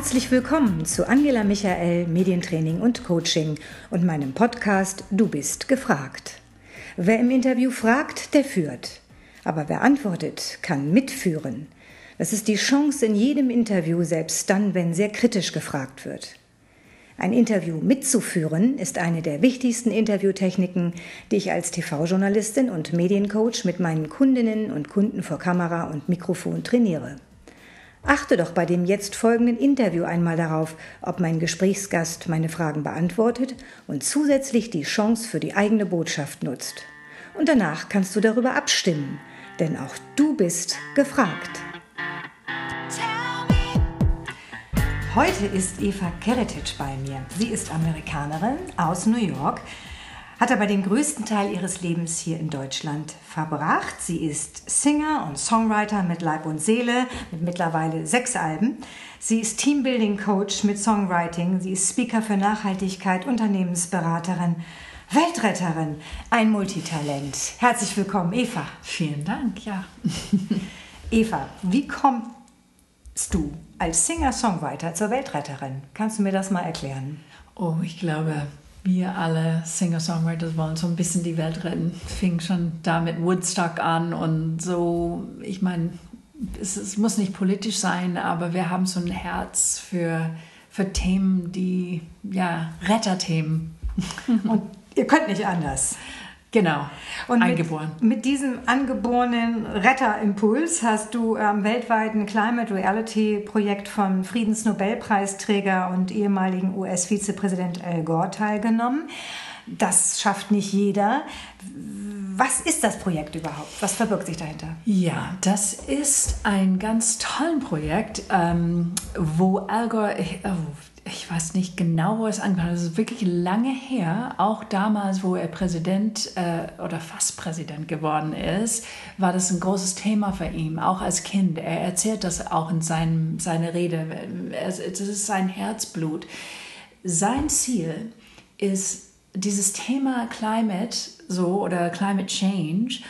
Herzlich willkommen zu Angela Michael Medientraining und Coaching und meinem Podcast Du bist gefragt. Wer im Interview fragt, der führt. Aber wer antwortet, kann mitführen. Das ist die Chance in jedem Interview, selbst dann, wenn sehr kritisch gefragt wird. Ein Interview mitzuführen ist eine der wichtigsten Interviewtechniken, die ich als TV-Journalistin und Mediencoach mit meinen Kundinnen und Kunden vor Kamera und Mikrofon trainiere. Achte doch bei dem jetzt folgenden Interview einmal darauf, ob mein Gesprächsgast meine Fragen beantwortet und zusätzlich die Chance für die eigene Botschaft nutzt. Und danach kannst du darüber abstimmen, denn auch du bist gefragt. Heute ist Eva Keretic bei mir. Sie ist Amerikanerin aus New York hat aber den größten Teil ihres Lebens hier in Deutschland verbracht. Sie ist Singer und Songwriter mit Leib und Seele, mit mittlerweile sechs Alben. Sie ist Teambuilding Coach mit Songwriting. Sie ist Speaker für Nachhaltigkeit, Unternehmensberaterin, Weltretterin, ein Multitalent. Herzlich willkommen, Eva. Vielen Dank, ja. Eva, wie kommst du als Singer-Songwriter zur Weltretterin? Kannst du mir das mal erklären? Oh, ich glaube, wir alle Singer-Songwriters wollen so ein bisschen die Welt retten. Fing schon da mit Woodstock an und so, ich meine, es, es, muss nicht politisch sein, aber wir haben so ein Herz für, für Themen, die, ja, Retterthemen. Und ihr könnt nicht anders. Genau, und eingeboren. Mit, mit diesem angeborenen Retterimpuls hast du am weltweiten Climate Reality Projekt vom Friedensnobelpreisträger und ehemaligen US-Vizepräsident Al Gore teilgenommen. Das schafft nicht jeder. Was ist das Projekt überhaupt? Was verbirgt sich dahinter? Ja, das ist ein ganz tolles Projekt, ähm, wo Al Gore, oh, ich weiß nicht genau, wo es angefangen hat. Das ist wirklich lange her. Auch damals, wo er Präsident äh, oder fast Präsident geworden ist, war das ein großes Thema für ihn, auch als Kind. Er erzählt das auch in seiner Rede. Es, es ist sein Herzblut. Sein Ziel ist, dieses Thema Climate so oder Climate Change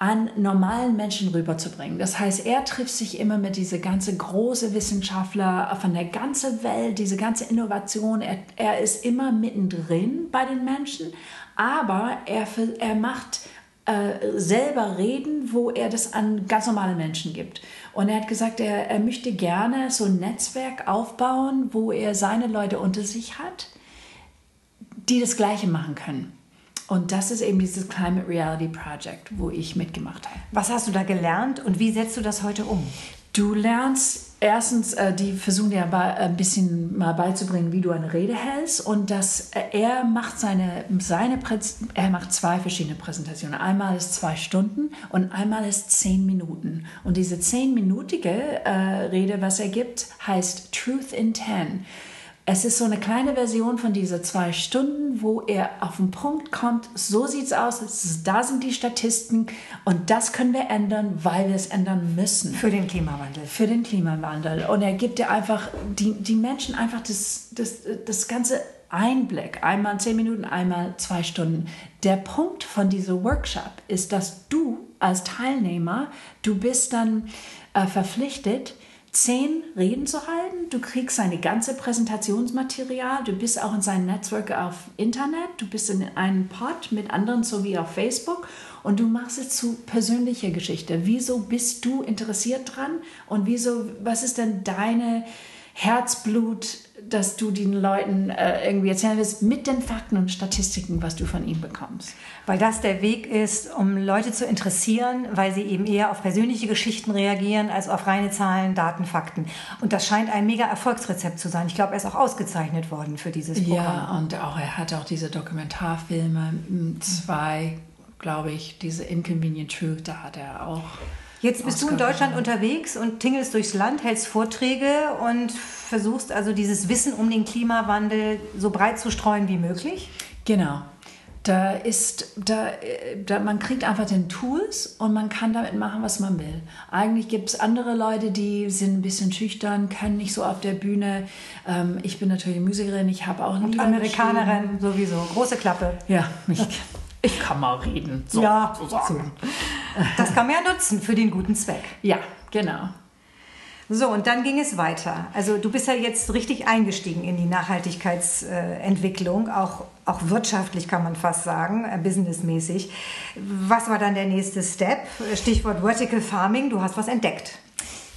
an normalen Menschen rüberzubringen. Das heißt, er trifft sich immer mit diese ganze große Wissenschaftler von der ganzen Welt, diese ganze Innovation. Er, er ist immer mittendrin bei den Menschen, aber er, er macht äh, selber Reden, wo er das an ganz normale Menschen gibt. Und er hat gesagt, er, er möchte gerne so ein Netzwerk aufbauen, wo er seine Leute unter sich hat, die das Gleiche machen können. Und das ist eben dieses Climate Reality Project, wo ich mitgemacht habe. Was hast du da gelernt und wie setzt du das heute um? Du lernst erstens, äh, die versuchen dir ein bisschen mal beizubringen, wie du eine Rede hältst und dass äh, er macht seine, seine er macht zwei verschiedene Präsentationen. Einmal ist zwei Stunden und einmal ist zehn Minuten. Und diese zehnminütige äh, Rede, was er gibt, heißt Truth in Ten. Es ist so eine kleine Version von dieser zwei Stunden, wo er auf den Punkt kommt, so sieht es aus, da sind die Statisten und das können wir ändern, weil wir es ändern müssen. Für den Klimawandel. Für den Klimawandel. Und er gibt dir einfach, die, die Menschen einfach das, das, das ganze Einblick, einmal zehn Minuten, einmal zwei Stunden. Der Punkt von diesem Workshop ist, dass du als Teilnehmer, du bist dann äh, verpflichtet, zehn Reden zu halten. Du kriegst seine ganze Präsentationsmaterial. Du bist auch in seinem Netzwerk auf Internet. Du bist in einem Pod mit anderen sowie auf Facebook und du machst es zu persönlicher Geschichte. Wieso bist du interessiert dran und wieso, was ist denn deine Herzblut, dass du den Leuten äh, irgendwie erzählen willst, mit den Fakten und Statistiken, was du von ihnen bekommst. Weil das der Weg ist, um Leute zu interessieren, weil sie eben eher auf persönliche Geschichten reagieren als auf reine Zahlen, Daten, Fakten. Und das scheint ein mega Erfolgsrezept zu sein. Ich glaube, er ist auch ausgezeichnet worden für dieses Programm. Ja, und auch er hat auch diese Dokumentarfilme, zwei, glaube ich, diese Inconvenient Truth, da hat er auch Jetzt bist du in Deutschland unterwegs und tingelst durchs Land, hältst Vorträge und versuchst also dieses Wissen um den Klimawandel so breit zu streuen wie möglich? Genau. Da ist, da, da, man kriegt einfach den Tools und man kann damit machen, was man will. Eigentlich gibt es andere Leute, die sind ein bisschen schüchtern, können nicht so auf der Bühne. Ähm, ich bin natürlich Musikerin, ich habe auch eine Amerikanerin sowieso, große Klappe. Ja, ich, ich kann mal reden. So, ja, so. Das kann man ja nutzen für den guten Zweck. Ja, genau. So, und dann ging es weiter. Also du bist ja jetzt richtig eingestiegen in die Nachhaltigkeitsentwicklung, auch, auch wirtschaftlich kann man fast sagen, äh, businessmäßig. Was war dann der nächste Step? Stichwort Vertical Farming, du hast was entdeckt.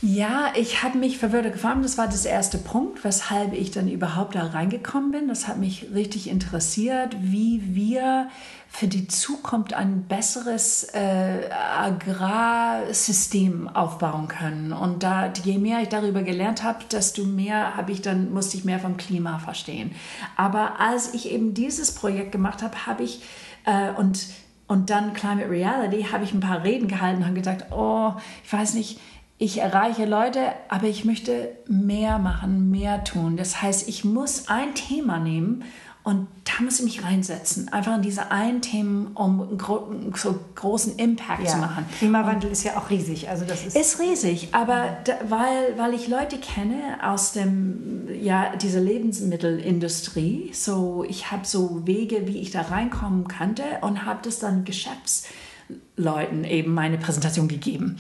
Ja, ich habe mich Wörter gefarmt. Das war das erste Punkt, weshalb ich dann überhaupt da reingekommen bin. Das hat mich richtig interessiert, wie wir für die Zukunft ein besseres äh, Agrarsystem aufbauen können. Und da, je mehr ich darüber gelernt habe, desto mehr habe ich dann musste ich mehr vom Klima verstehen. Aber als ich eben dieses Projekt gemacht habe, habe ich äh, und und dann Climate Reality habe ich ein paar Reden gehalten und habe gedacht, oh, ich weiß nicht ich erreiche Leute, aber ich möchte mehr machen, mehr tun. Das heißt, ich muss ein Thema nehmen und da muss ich mich reinsetzen. Einfach in diese einen Themen, um einen gro so großen Impact ja. zu machen. Klimawandel und ist ja auch riesig. Also das ist, ist riesig, aber da, weil, weil ich Leute kenne aus dem, ja, dieser Lebensmittelindustrie, so ich habe so Wege, wie ich da reinkommen könnte und habe das dann Geschäftsleuten eben meine Präsentation gegeben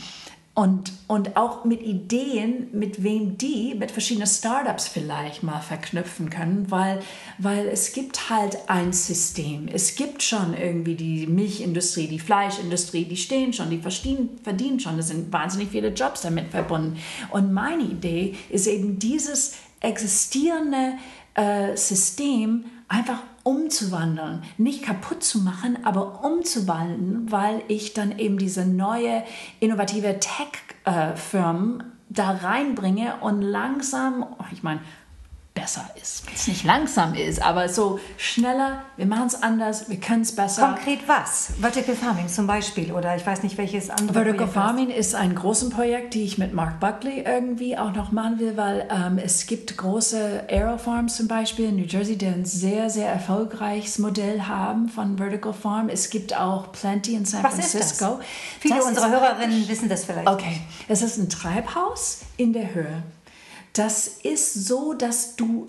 und, und auch mit Ideen, mit wem die mit verschiedenen Startups vielleicht mal verknüpfen können, weil, weil es gibt halt ein System. Es gibt schon irgendwie die Milchindustrie, die Fleischindustrie, die stehen schon, die verdienen, verdienen schon, da sind wahnsinnig viele Jobs damit verbunden. Und meine Idee ist eben dieses existierende äh, System einfach umzuwandeln, nicht kaputt zu machen, aber umzuwandeln, weil ich dann eben diese neue innovative Tech-Firmen äh, da reinbringe und langsam, oh, ich meine, besser ist. Wenn es nicht langsam ist, aber so schneller, wir machen es anders, wir können es besser. Konkret was? Vertical Farming zum Beispiel oder ich weiß nicht, welches andere Vertical Projekt Farming hast. ist ein großes Projekt, die ich mit Mark Buckley irgendwie auch noch machen will, weil ähm, es gibt große Aerofarms zum Beispiel in New Jersey, die ein sehr, sehr erfolgreiches Modell haben von Vertical Farm. Es gibt auch Plenty in San was Francisco. Ist das? Viele das unserer Hörerinnen wissen das vielleicht. Okay, es ist ein Treibhaus in der Höhe. Das ist so, dass du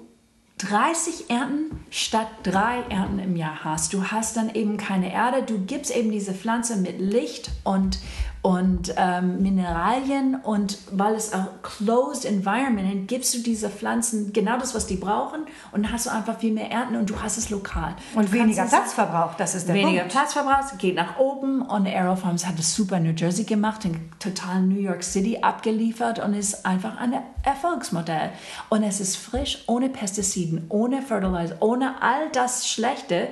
30 Ernten statt drei Ernten im Jahr hast. Du hast dann eben keine Erde, du gibst eben diese Pflanze mit Licht und, und ähm, Mineralien und weil es auch closed environment gibst du diese Pflanzen genau das, was die brauchen und dann hast du einfach viel mehr Ernten und du hast es lokal. Und weniger Platzverbrauch, das ist der weniger Punkt. Weniger Platzverbrauch, geht nach oben und Aero Farms hat es super in New Jersey gemacht, in total New York City abgeliefert und ist einfach ein Erfolgsmodell. Und es ist frisch, ohne Pestiziden, ohne Fertilizer, ohne all das Schlechte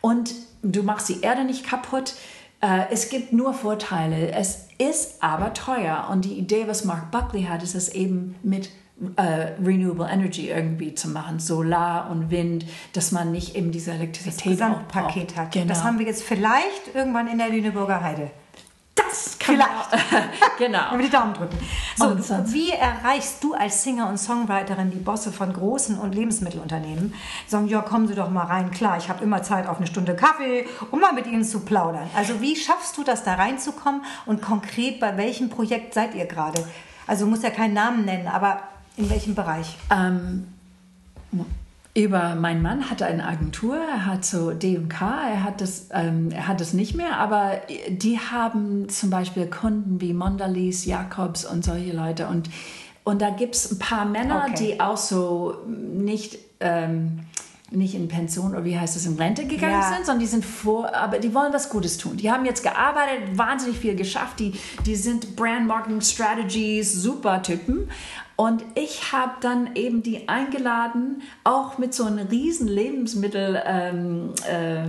und du machst die Erde nicht kaputt es gibt nur Vorteile. Es ist aber teuer. Und die Idee, was Mark Buckley hat, ist es eben mit Uh, renewable Energy irgendwie zu machen, Solar und Wind, dass man nicht eben diese Elektrizität das Gesamtpaket hat. Genau. Das haben wir jetzt vielleicht irgendwann in der Lüneburger Heide. Vielleicht. genau. Wir die Daumen drücken. So, wie erreichst du als Singer und Songwriterin die Bosse von großen und Lebensmittelunternehmen? Sagen, ja, kommen Sie doch mal rein. Klar, ich habe immer Zeit auf eine Stunde Kaffee, um mal mit Ihnen zu plaudern. Also wie schaffst du das, da reinzukommen? Und konkret, bei welchem Projekt seid ihr gerade? Also muss ja keinen Namen nennen, aber in welchem Bereich? Ähm, über meinen Mann hatte eine Agentur, er hat so D&K, er hat das, ähm, er hat das nicht mehr, aber die haben zum Beispiel Kunden wie Mondalis, Jacobs und solche Leute und und da gibt es ein paar Männer, okay. die auch so nicht ähm, nicht in Pension oder wie heißt es, in Rente gegangen ja. sind, sondern die sind vor, aber die wollen was Gutes tun. Die haben jetzt gearbeitet, wahnsinnig viel geschafft, die, die sind Brand Marketing Strategies, super Typen. Und ich habe dann eben die eingeladen, auch mit so einem riesen Lebensmittel, ähm, äh,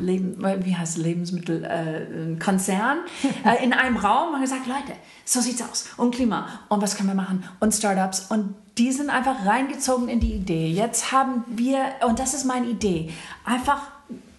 Leben, wie heißt Lebensmittelkonzern, äh, äh, in einem Raum und gesagt, Leute, so sieht's aus. Und Klima. Und was können wir machen? Und Startups. Und die sind einfach reingezogen in die Idee. Jetzt haben wir, und das ist meine Idee, einfach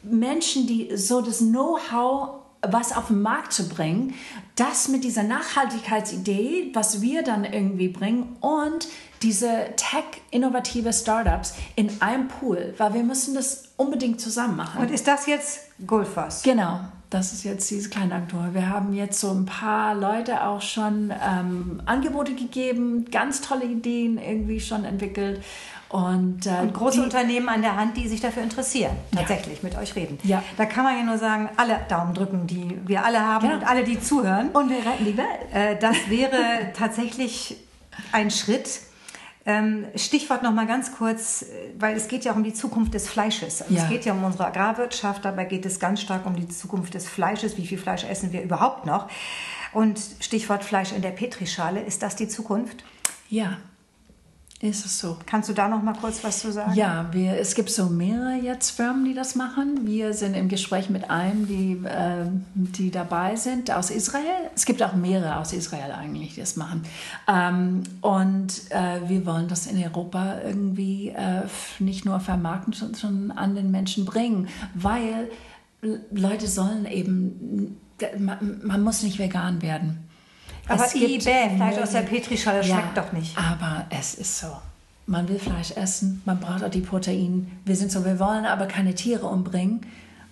Menschen, die so das Know-how was auf den Markt zu bringen, das mit dieser Nachhaltigkeitsidee, was wir dann irgendwie bringen und diese tech-innovative Startups in einem Pool, weil wir müssen das unbedingt zusammen machen. Und ist das jetzt Goldfuss? Genau das ist jetzt diese kleine Agentur. Wir haben jetzt so ein paar Leute auch schon ähm, Angebote gegeben, ganz tolle Ideen irgendwie schon entwickelt. Und, äh, und große die, Unternehmen an der Hand, die sich dafür interessieren, tatsächlich ja. mit euch reden. Ja. Da kann man ja nur sagen, alle Daumen drücken, die wir alle haben genau. und alle, die zuhören. Und wir retten die Welt. Äh, das wäre tatsächlich ein Schritt. Ähm, Stichwort noch mal ganz kurz, weil es geht ja auch um die Zukunft des Fleisches. Also ja. Es geht ja um unsere Agrarwirtschaft, dabei geht es ganz stark um die Zukunft des Fleisches. Wie viel Fleisch essen wir überhaupt noch? Und Stichwort Fleisch in der Petrischale, ist das die Zukunft? Ja, ist es so. Kannst du da noch mal kurz was zu sagen? Ja, wir, es gibt so mehrere jetzt Firmen, die das machen. Wir sind im Gespräch mit einem, die, äh, die dabei sind aus Israel. Es gibt auch mehrere aus Israel eigentlich, die das machen. Ähm, und äh, wir wollen das in Europa irgendwie äh, nicht nur vermarkten, sondern an den Menschen bringen, weil Leute sollen eben, man, man muss nicht vegan werden. Aber es gibt Fleisch aus der Petrischale ja, schmeckt doch nicht. Aber es ist so. Man will Fleisch essen, man braucht auch die Proteine. Wir sind so, wir wollen aber keine Tiere umbringen.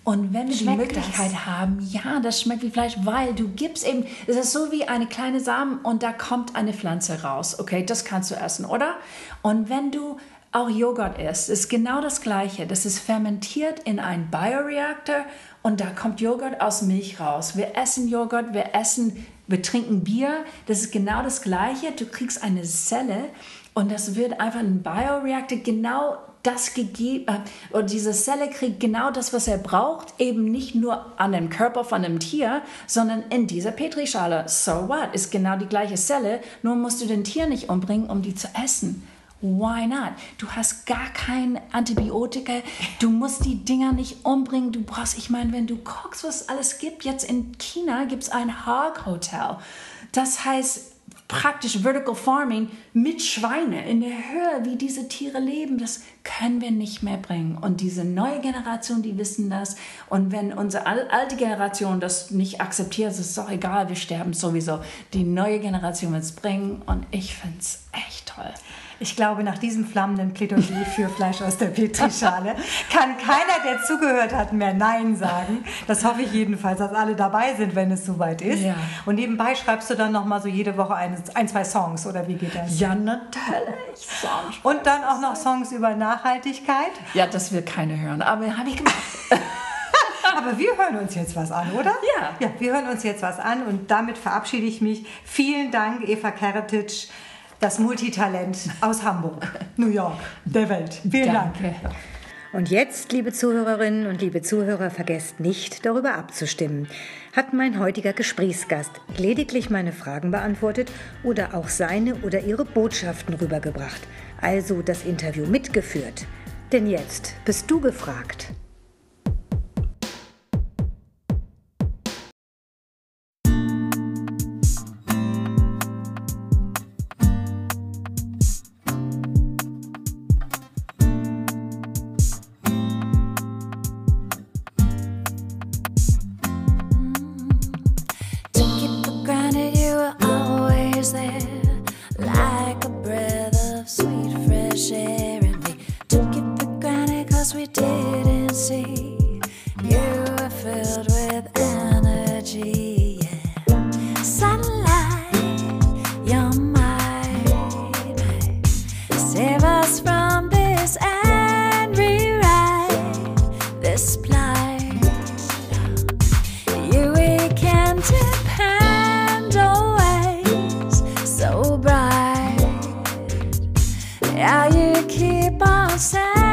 Und wenn wir schmeckt die Möglichkeit das? haben, ja, das schmeckt wie Fleisch, weil du gibst eben, es ist so wie eine kleine Samen und da kommt eine Pflanze raus. Okay, das kannst du essen, oder? Und wenn du auch Joghurt isst, ist genau das Gleiche. Das ist fermentiert in einen Bioreaktor und da kommt Joghurt aus Milch raus. Wir essen Joghurt, wir essen wir trinken Bier, das ist genau das Gleiche. Du kriegst eine Zelle und das wird einfach ein Bioreaktor genau das gegeben, äh, und diese Zelle kriegt genau das, was er braucht, eben nicht nur an dem Körper von einem Tier, sondern in dieser Petrischale. So what? Ist genau die gleiche Zelle, nur musst du den Tier nicht umbringen, um die zu essen. Why not? Du hast gar kein Antibiotika. Du musst die Dinger nicht umbringen. Du brauchst, ich meine, wenn du guckst, was es alles gibt, jetzt in China gibt es ein Hog Hotel. Das heißt praktisch Vertical Farming mit Schweine in der Höhe, wie diese Tiere leben. Das können wir nicht mehr bringen. Und diese neue Generation, die wissen das. Und wenn unsere alte Generation das nicht akzeptiert, ist es doch egal, wir sterben sowieso. Die neue Generation wird es bringen. Und ich finde es echt toll. Ich glaube, nach diesem flammenden Plädoyer für Fleisch aus der Petrischale kann keiner, der zugehört hat, mehr Nein sagen. Das hoffe ich jedenfalls, dass alle dabei sind, wenn es soweit ist. Ja. Und nebenbei schreibst du dann noch mal so jede Woche ein, ein zwei Songs oder wie geht das? Ja, natürlich. Songs. Und dann auch noch Songs über Nachhaltigkeit? Ja, das will keiner hören, aber habe ich gemacht. Aber wir hören uns jetzt was an, oder? Ja. Ja, wir hören uns jetzt was an und damit verabschiede ich mich. Vielen Dank, Eva Keretic das Multitalent aus Hamburg, New York, der Welt. Vielen Danke. Dank. Und jetzt, liebe Zuhörerinnen und liebe Zuhörer, vergesst nicht, darüber abzustimmen. Hat mein heutiger Gesprächsgast lediglich meine Fragen beantwortet oder auch seine oder ihre Botschaften rübergebracht, also das Interview mitgeführt? Denn jetzt bist du gefragt. we didn't see. You were filled with energy. Yeah. Sunlight, you're mine. Save us from this and rewrite this plight. You we can depend on. always, so bright. now you keep on saying.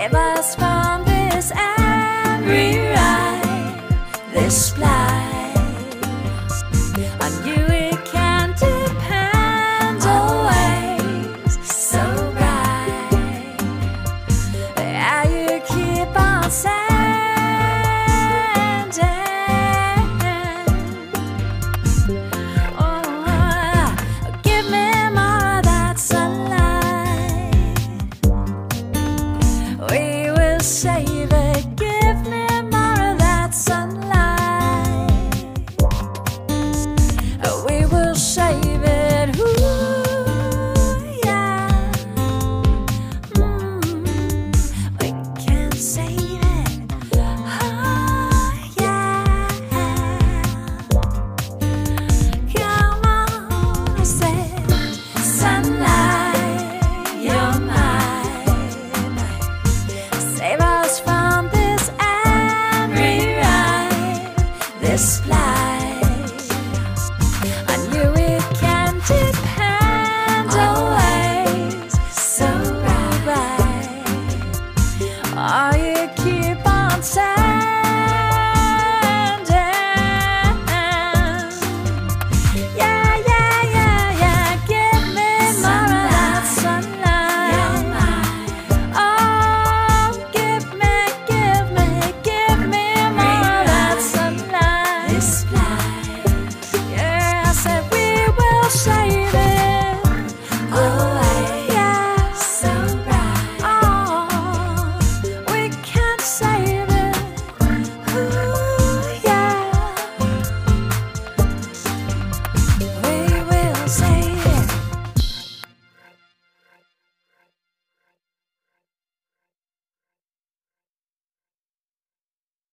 save us from this angry ride, this blind. saved.